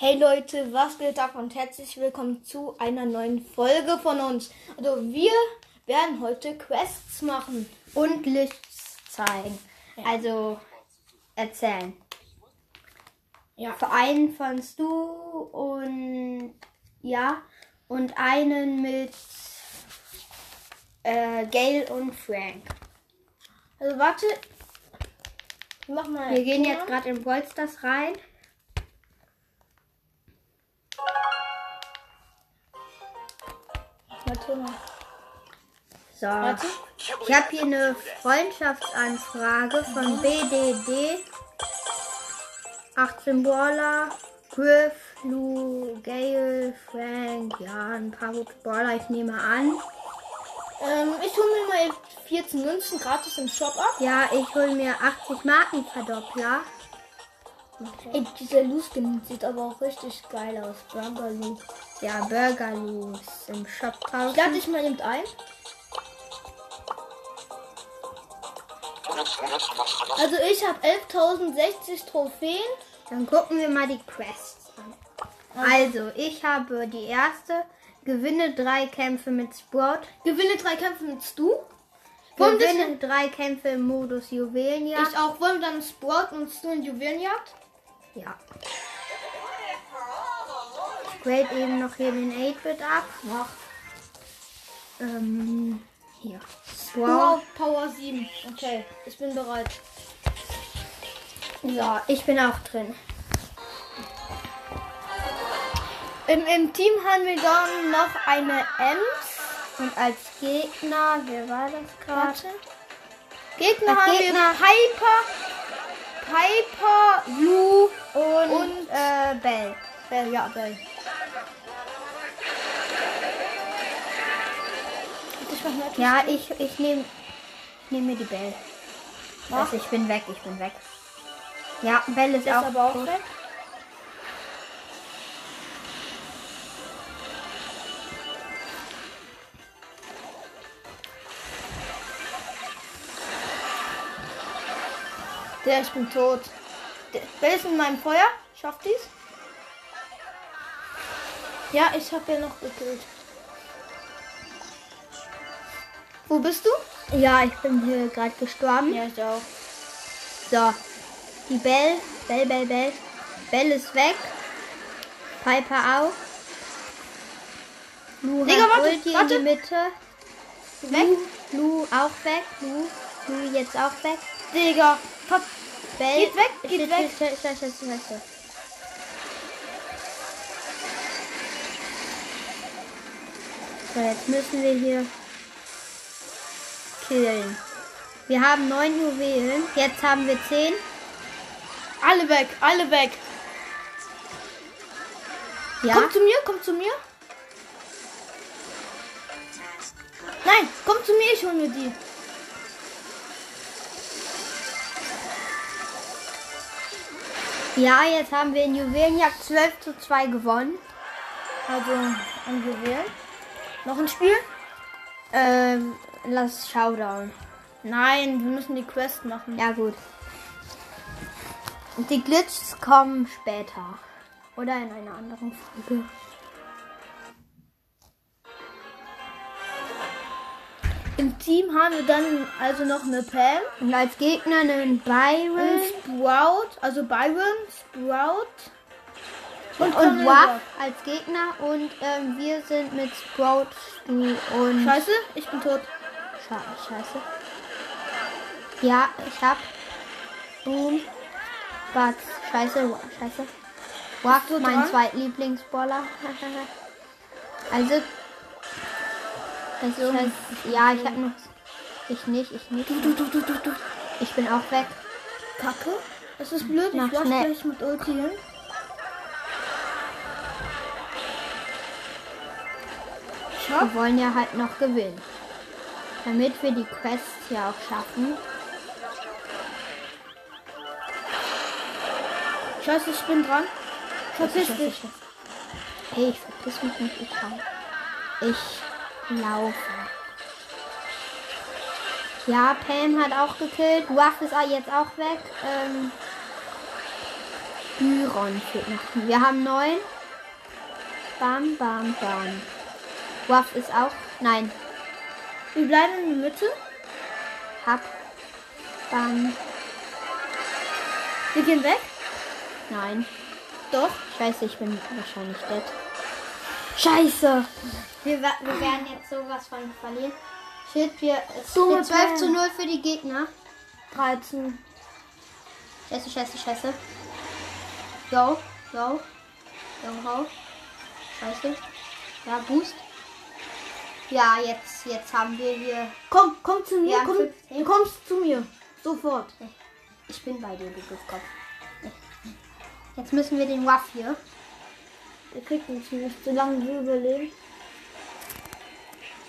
Hey Leute, was geht ab und herzlich willkommen zu einer neuen Folge von uns. Also wir werden heute Quests machen. Und Lichts zeigen. Also erzählen. Ja. Für einen von Stu und ja. Und einen mit äh, Gail und Frank. Also warte. Wir machen mal. Wir gehen jetzt gerade in Bolsters rein. Warte mal. So. Warte. Ich habe hier eine Freundschaftsanfrage von BDD. 18 Baller, Griff, Lou, Gail, Frank, ja, ein paar gute Baller, ich nehme an. Ähm, ich hole mir mal 14 Münzen gratis im Shop ab. Ja, ich hole mir 80 Markenverdoppler. Ey, dieser Loose-Skin sieht aber auch richtig geil aus. Burger Lou. Ja, Burger Loose im Shop Ich lade dich mal eben ein. Also ich habe 11.060 Trophäen. Dann gucken wir mal die Quests an. Also, ich habe die erste. Gewinne drei Kämpfe mit Sprout. Gewinne drei Kämpfe mit Stu. Gewinne drei Kämpfe im Modus Juwelenjagd. Ich auch. Wollen wir dann Sprout und Stu in Juwelenjagd? Ja. Ich grade eben noch hier den 8-Bit ab. Mach. Ähm, hier. Wow. Wow, Power 7. Okay, ich bin bereit. So, ich bin auch drin. Im, Im Team haben wir dann noch eine Ems. Und als Gegner, wer war das gerade? Gegner Als haben Gegner- wir Piper, Piper, Lou Und, Und- äh, Bell. Bell. Ja, Bell. Ja, ich, ich nehme ich nehm mir die Bell. Mach. Also ich bin weg, ich bin weg. Ja, Bell ist, ist auch, aber auch tot. weg. Der, ich bin tot. Wer ist in meinem Feuer? Schafft dies? Ja, ich habe ja noch gekillt. Wo bist du? Ja, ich bin hier gerade gestorben. Ja, ich auch. So, die Bell, Bell, Bell, Bell. Bell ist weg. Piper auch. Lu Digga, hat warte, Ulti warte. in die Mitte. Weg? Lu auch weg. Lu, Lu jetzt auch weg. Digga, Pop. Bell. Geht weg, geht weg. shit, shit, shit. So, jetzt müssen wir hier killen. Wir haben neun Juwelen. Jetzt haben wir zehn. Alle weg, alle weg. Ja. Komm zu mir, komm zu mir. Nein, komm zu mir, ich hol mir die. Ja, jetzt haben wir in Juwelenjagd 12 zu 2 gewonnen. Also, ein Gewehr. Noch ein Spiel? Ähm, lass Showdown. Nein, wir müssen die Quest machen. Ja, gut. Und die Glitches kommen später. Oder in einer anderen Folge. Im Team haben wir dann also noch eine Pam, Und als Gegner einen Byron einen Sprout, also Byron, Sprout und, und Waff als Gegner. Und ähm, wir sind mit Sprout, Stu und... Scheiße, ich bin tot. Sche Scheiße. Ja, ich hab. Boom. Was? Scheiße, scheiße. Waff, mein? Zweitlieblingsballer. also. Das heißt, ja, ich hab noch. Ich nicht, ich nicht. Du, du, du. Ich bin auch weg. Kacke. Das ist blöd, Mach ich lass schnell. gleich mit Ulti hin. Wir wollen ja halt noch gewinnen. Damit wir die Quests ja auch schaffen. Scheiße, ich bin dran. Verpiss dich. Hey, ich verpiss mich nicht, ich hau. Ich laufe. Ja, Pam hat auch gekillt. Waff ist jetzt auch weg. Ähm, Byron fehlt noch. Wir haben neun. Bam, bam, bam. Waff ist auch. Nein. Wir bleiben in der Mitte. Hab. Bam. Wir gehen weg. Nein. Doch. Scheiße, ich bin wahrscheinlich dead. Scheiße. Wir, wir werden jetzt sowas von verlieren. Shit, wir. Es steht 12 Bam. zu 0 für die Gegner. 13. Scheiße, scheiße, scheiße. Yo, yo. Yo, ho. Scheiße. Ja, Boost. Ja, jetzt, jetzt haben wir hier. Komm, komm zu mir. Komm, 15. du kommst zu mir. Sofort. Ich bin bei dir, du Dummkopf. Jetzt müssen wir den Waff hier. Der kriegt uns nicht, solange wir überleben.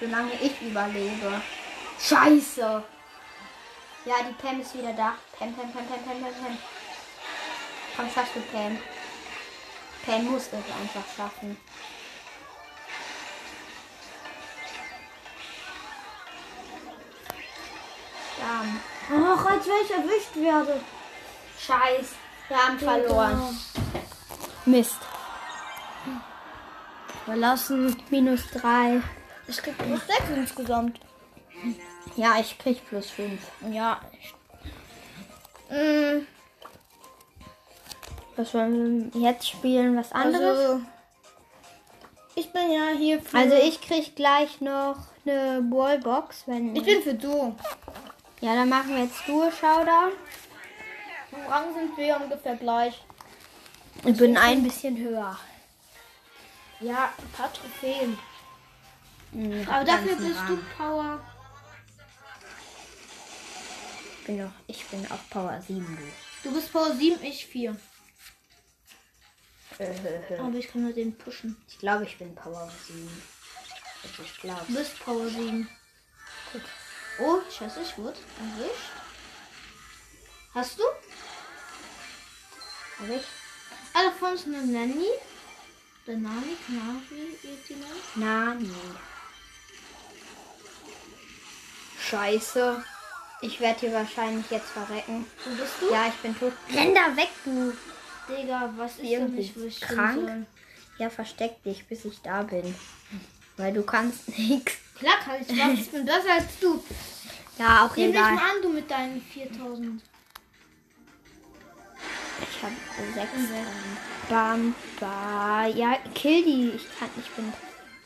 Solange ich überlebe. Scheiße. Ja, die Pam ist wieder da. Pam, Pam, Pam, Pam, Pam, Pam, Pam. Komm, schaffst du Pam. Pam muss es einfach schaffen. Bam. Ach, als wenn ich erwischt werde. Scheiß. Wir haben verloren. Mist. Verlassen. Minus drei. Ich krieg plus 6 insgesamt. Ja, ich krieg plus fünf. Ja. Mm, Was wollen wir jetzt spielen? Was anderes? also, ich bin ja hier für. Also ich krieg gleich noch eine Wallbox, wenn. Ich bin für du. ja, dann machen wir jetzt Duo Showdown. Im Rang sind wir ungefähr gleich. Ich bin ein bisschen höher. Ja, ein paar Trophäen. Mhm, Aber dafür bist Rang. du Power. Ich bin, noch, ich bin auf Power 7, du. Du bist Power 7, ich 4. Ich Aber ich kann nur den pushen. glaube, ich bin Power 7. Also ich glaube. Du bist Power 7. Gut. Oh, scheiße, ich wurde erwischt. Hast du? Hab ich? Alle von uns eine Nanny. Der Nani, Navi, wie die nennt. Nani. Scheiße. Ich werde hier wahrscheinlich jetzt verrecken. Wo bist du? Ja, ich bin tot. Renn da weg, du. Digga, was ist Irgendwie denn nicht, krank? soll? Ja, versteck dich, bis ich da bin. Weil du kannst nichts. Klar kann ich was. Ich bin besser als du. Ja, auch Nimm dich egal. mal an, du mit deinen 4000. Ich habe sechs. Bam, ba. Ja, kill die. Ich kann, ich bin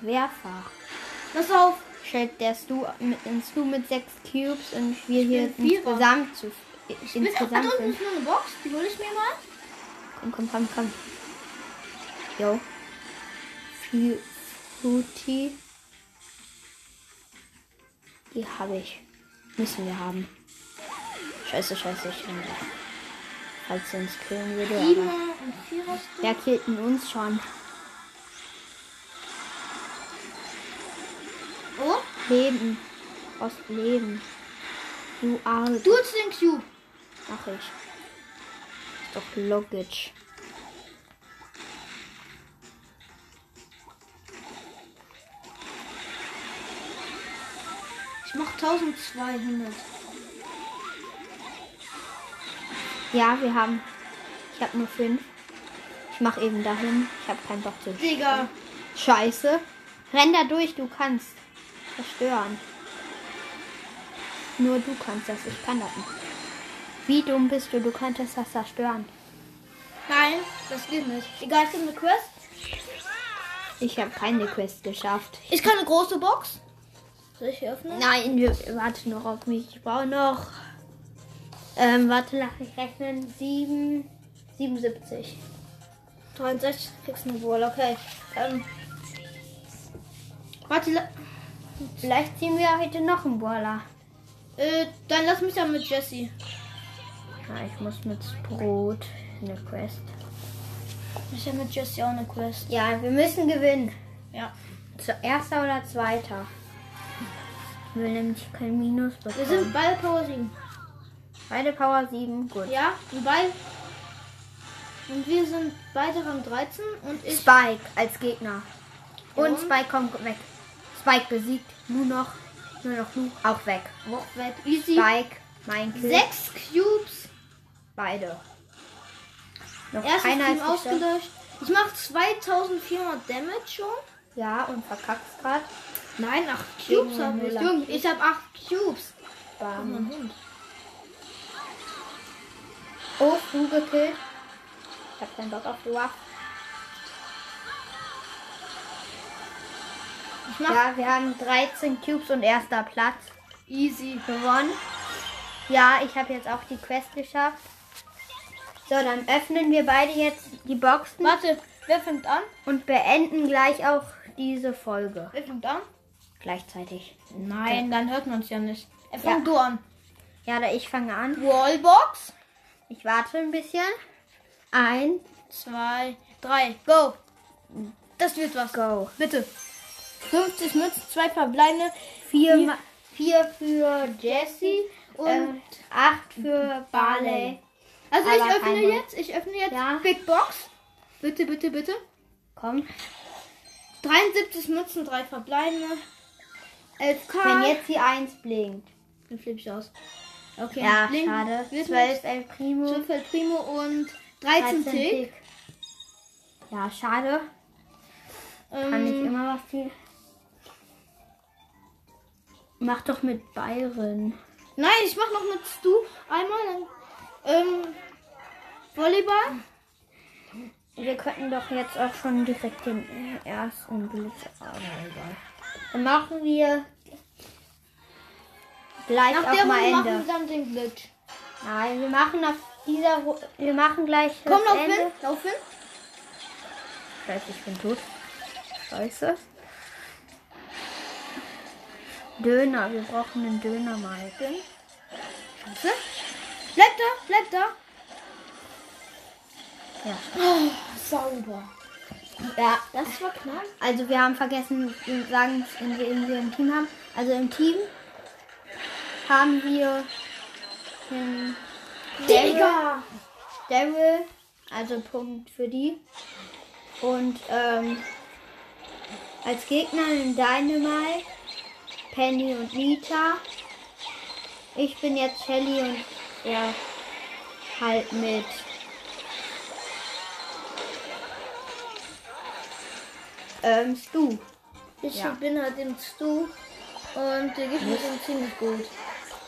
Querfach. Pass auf. Shit, der Stu mit, ein Stu mit sechs Cubes und wir hier bin Vierer. insgesamt zu Ich bin, insgesamt unten sind. ist nur eine Box. Die hole ich mir mal. Komm, komm, komm, komm. Jo. Viel Fruity. Die habe ich. Müssen wir haben. Scheiße, scheiße, ich. Falls sie uns killen würde. Aber wer killt denn uns schon? Oh, Leben. Aus Leben. Du Arme. du hast den Cube. Mach ich. Ist doch logisch. Ich mach 1200. Ja, wir haben. Ich habe nur fünf. Ich mach eben dahin. Ich habe keinen Bock zu. Digga. Scheiße. Renn da durch, du kannst zerstören. Nur du kannst das, ich kann das nicht. Wie dumm bist du? Du könntest das zerstören. Nein, das geht nicht. Egal, ich eine Quest. Ich habe keine Quest geschafft. Ich kann eine große Box. Soll ich öffnen? Nein, wir warte noch auf mich. Ich brauche noch. Ähm, warte, lass mich rechnen. Sieben, 77. 63 kriegst du Wohl, okay. Ähm. Warte, Vielleicht ziehen wir heute noch einen Boiler. äh, dann lass mich ja mit Jesse. Ja, ich muss mit Brot eine Quest. Ich habe mit Jesse auch eine Quest. Ja, wir müssen gewinnen. Ja. Zu erster oder zweiter? Ich will nämlich kein Minus bekommen. Wir sind beide Power 7. beide Power 7. Gut. Ja, und beide. Und wir sind beide Rang 13 und ich. Spike als Gegner. Und Und? Spike kommt weg. Spike besiegt. Nur noch. Nur noch Lu. Auch weg. Auch weg. Easy. Spike, mein Kill. Sechs Cubes. Beide. Noch Erstes keiner Team ausgelöscht. Ich mache 2400 Damage schon. Ja, und verkackst grad. Nein, 8 Gegen Cubes habe ich. Junge, ich habe 8 Cubes. Oh, Bam. Hund. Oh, du gekillt. Ich hab keinen Bock auf die Waffe. Ja, wir haben 13 Cubes und erster Platz easy. gewonnen. Ja, ich habe jetzt auch die Quest geschafft. So, dann öffnen wir beide jetzt die Boxen Warte, wer fängt an? und beenden gleich auch diese Folge. Wer fängt an? Gleichzeitig. Nein, dann hört man es ja nicht. Er fängt du an. Ja, da ich fange an. Wallbox. Ich warte ein bisschen. Ein, Zwei, drei, go. Das wird was. go. Bitte. 50 Münzen, zwei verbleibende. Vier, Ma- vier für Jesse Und und acht für Barley. also ich öffne einmal. jetzt, ich öffne jetzt Ja. Big Box. Bitte, bitte, bitte. Komm. 73 Münzen, drei verbleibende. 11k. Wenn jetzt die 1 blinkt. Dann flippe ich aus. Okay, Ja, Link schade. Wird 12 El Primo. 12 El Primo und 13 Tick. Tick. Ja, schade. Kann nicht Ähm, immer was viel. Mach doch mit Byron. nein, ich mach noch mit Stu einmal. Ähm, Volleyball. Wir könnten doch jetzt auch schon direkt den ersten Blitz. Aber egal. Dann machen wir gleich Nach auch der mal Runde machen Ende. wir dann den Glitch. Nein, wir machen auf dieser Ru wir machen gleich Komm, lauf Ende. hin, lauf hin. Scheiße, ich bin tot. Scheiße. Döner, wir brauchen einen Döner mal. Scheiße. Bleib da, bleib da. Ja. Oh, sauber. Ja, das war knapp. Also wir haben vergessen zu sagen, in wen wir im Team haben. Also im Team haben wir den Digga! Daryl, also Punkt für die. Und ähm, als Gegner in Dynamite, Penny und Nita. Ich bin jetzt Shelly und er halt mit ähm, Stu. Ich Ja. bin halt im Stu und der Gegner sind ziemlich gut.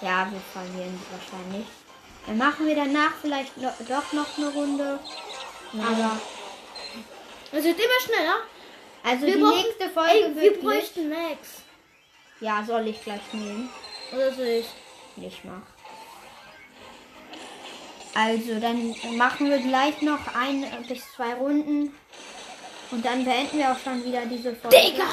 Ja, wir verlieren wahrscheinlich. Dann machen wir danach vielleicht no doch noch eine Runde. Aber Es wird immer schneller. also Wir die brauchen- nächste Folge Ey, wir bräuchten Max. Ja, soll ich gleich nehmen? Oder soll ich? Nicht mach. Also, dann machen wir gleich noch ein bis zwei Runden. Und dann beenden wir auch schon wieder diese Folge. Digga!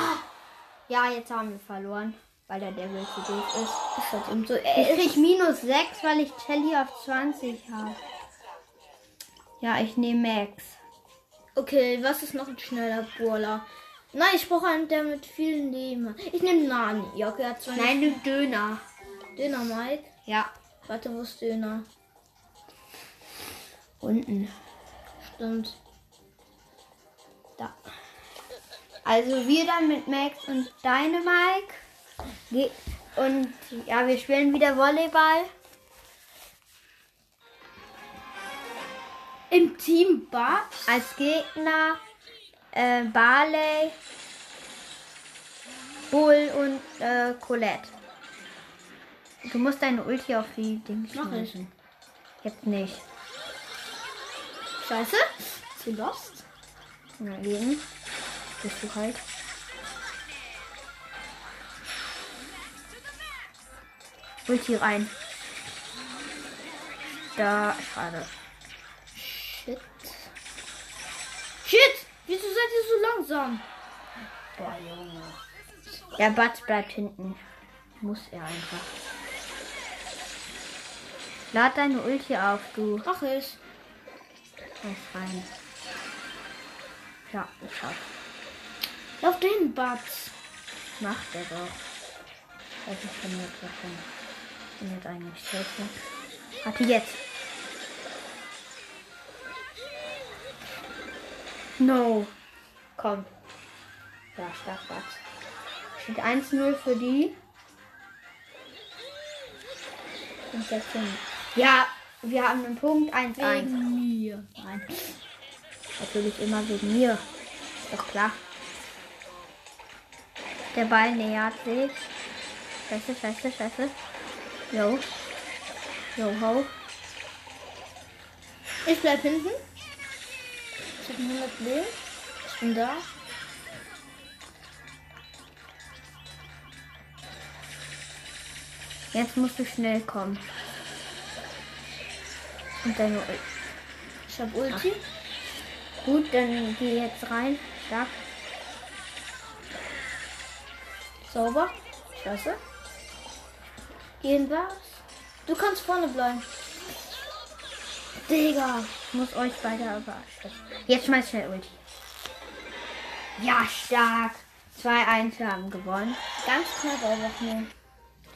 Ja, jetzt haben wir verloren, weil der Devil zu doof ist. Das hat ihm so. Ich krieg minus 6, weil ich Shelly auf 20 habe. Ja, ich nehme Max. okay, was ist noch ein schneller Brawler? Nein, ich brauche einen, der mit vielen Leben. Ich nehme Nani. Ja, okay, hat zwei. Nein, du Döner. Döner, Mike. Ja. Warte, wo ist Döner? Unten. Stimmt. Da. Also wir dann mit Max und Dynamike. Ge- Und ja, wir spielen wieder Volleyball. Im Team Bart? Als Gegner äh, Barley, Bull und äh, Colette. Du musst deine Ulti auf die Dings Mach ich. schmeißen. Jetzt nicht. Scheiße. Zu lost? Na eben. Bist du halt. Ulti rein. Da, schade. Shit. Shit! Wieso seid ihr so langsam? Boah, Junge. Der Batz bleibt hinten. Muss er einfach. Lad deine Ulti auf, du. Mach ich. Lass rein. Ja, ich schaff. Lauf den Bart. Macht er doch. Das ist schon jetzt davon. Bin jetzt eigentlich safe. Warte jetzt. No. Komm. Ja, stark Batz. Steht 1-0 für die. Und 16. Ja, Wir haben einen Punkt 1-1. Wegen mir. Nein. Natürlich immer wegen mir. Ist doch klar. Der Ball nähert sich. Scheiße, scheiße, scheiße. Jo. Jo, ho. Ich bleib hinten. Ich hab 100 Leben. Ich bin da. Jetzt musst du schnell kommen. Und Ul Ich hab Ulti. Gut, dann geh jetzt rein. Stark. Sauber. Scheiße. Gehen was? Du kannst vorne bleiben. Digga, muss euch beide überraschen. Jetzt schmeiß schnell Ulti. Ja, stark. 2-1, wir haben gewonnen. Ganz knapp einfach nur.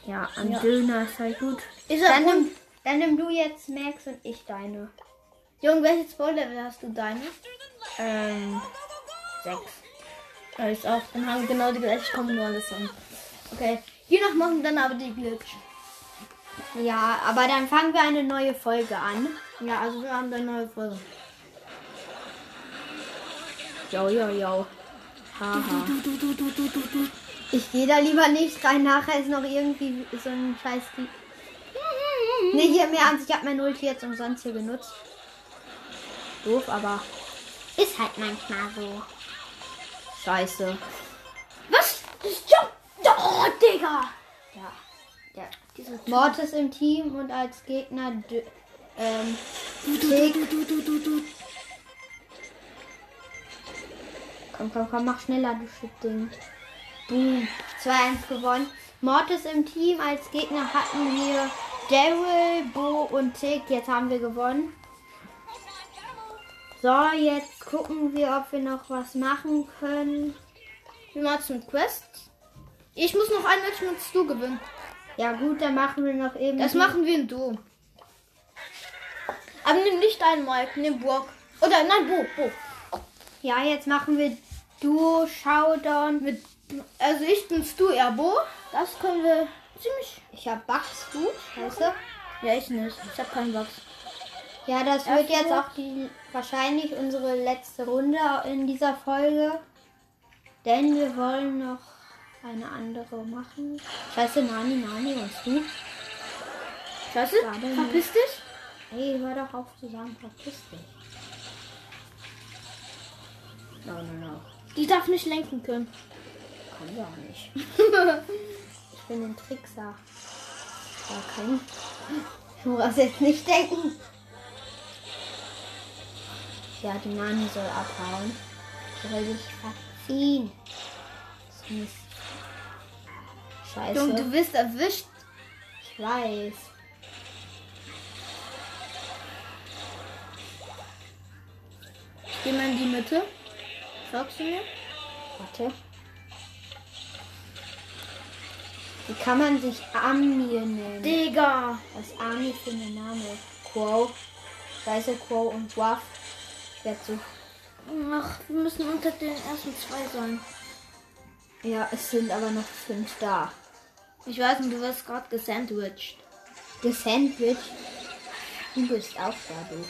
Ja, am Ja. Döner ist halt gut. Ist Dann nimm, dann nimm du jetzt Max und ich deine. Junge, welches Balllevel hast du deine? Ähm, 6. Ja, ich auch. Dann haben wir genau die gleiche. An. Okay. Je nach machen dann aber die Glitch. Ja, aber dann fangen wir eine neue Folge an. Ja, also wir haben dann neue Folge. Jo, jo, jo. Haha. Ich gehe da lieber nicht rein. Nachher ist noch irgendwie so ein scheiß... Ne, hier mehr an. Ich habe mein Ulti jetzt umsonst hier genutzt. Doof, aber ist halt manchmal so. Scheiße. Was? Jump! Oh, Digga! Ja. ja. Mortis im Team und als Gegner D ähm, du, du, Tick. Komm, komm, komm, mach schneller, du Shit-Ding. Boom. 2-1 gewonnen. Mortis im Team. Als Gegner hatten wir Daryl, Bo und Tick. Jetzt haben wir gewonnen. So, jetzt gucken wir, ob wir noch was machen können. Du mit Quests? Ich muss noch ein Match mit Stu gewinnen. Ja gut, dann machen wir noch eben. Das machen wir in Duo. Aber nimm nicht deinen Mike, nimm Brock. Oder nein, Bo, Bo. Ja, jetzt machen wir Duo Showdown. Mit, also ich bin Stu, er Bo. Das können wir ziemlich. Ich hab Bugs gut. Scheiße. Ja, ich nicht. Ich habe keinen Bugs. Ja, das Ja, wird jetzt auch die wahrscheinlich unsere letzte Runde in dieser Folge. Denn wir wollen noch eine andere machen. Scheiße, Nani, Nani und du. Scheiße, mal. verpiss dich. Hey, hör doch auf zu sagen, verpiss dich. No, no, no. Die darf nicht lenken können. Kann auch nicht. ich bin ein Trickser. Ja, kein. Du brauchst jetzt nicht denken. Ja, die Nani soll abhauen. Will dich verziehen. Das ist. Scheiße. Junge, du wirst erwischt. ich weiß. Geh mal in die Mitte. Sagst du mir? Warte. Wie kann man sich Amir nennen? Digga. Was Army für ein Name? Quo. Scheiße, Quo und Waff. Ich werde so. Ach, wir müssen unter den ersten zwei sein. Ja, es sind aber noch fünf da. Ich weiß nicht, du wirst gerade gesandwiched. Gesandwich. Du bist auch da, du.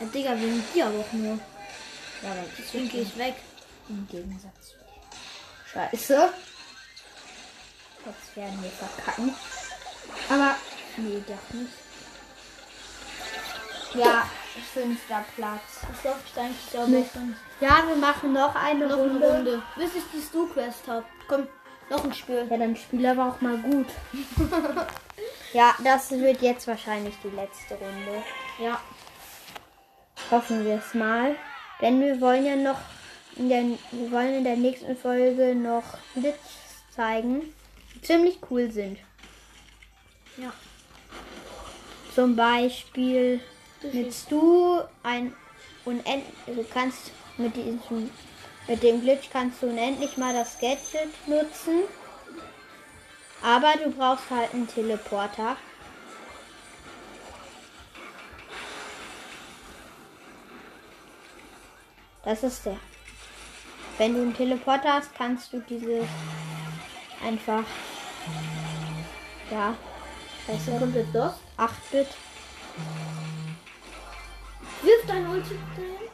Ja, Digga, wegen dir aber auch nur. Ja, aber Deswegen gehe ich weg. im Gegensatz. Scheiße. Jetzt werden wir verkacken. Aber, nee, doch nicht. Ja, fünfter Platz. Das läuft eigentlich sauber Nicht. Ja, wir machen noch eine Noch Runde. eine Runde. Bis ich die Stu-Quest habe. Komm, noch ein Spiel. Ja, dann spiel aber auch mal gut. ja, das wird jetzt wahrscheinlich die letzte Runde. Ja. Hoffen wir es mal. Denn wir wollen ja noch in der, wir wollen in der nächsten Folge noch Glitches zeigen, die ziemlich cool sind. Ja. Zum Beispiel mit Stu ein unend, du kannst mit diesem mit dem Glitch kannst du unendlich mal das Gadget nutzen. Aber du brauchst halt einen Teleporter. Das ist der. Wenn du einen Teleporter hast, kannst du diese einfach ja, komplett los. 8-Bit Wirf dein Ulti dahin.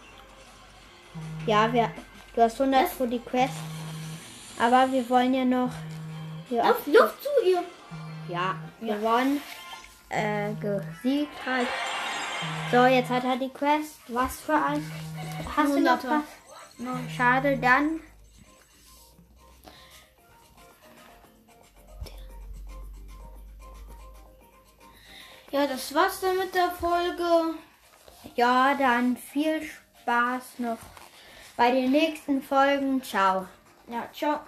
Ja, wir, du hast 100 Was? für die Quest. Aber wir wollen ja noch. hier Lauf, lauf zu ihr. Ja, gewonnen. Äh, gesiegt halt. So, jetzt hat er die Quest. Was für ein? Hast du noch was? No, schade, dann. Ja, das war's dann mit der Folge. Ja, dann viel Spaß noch bei den nächsten Folgen. Ciao. Ja, ciao.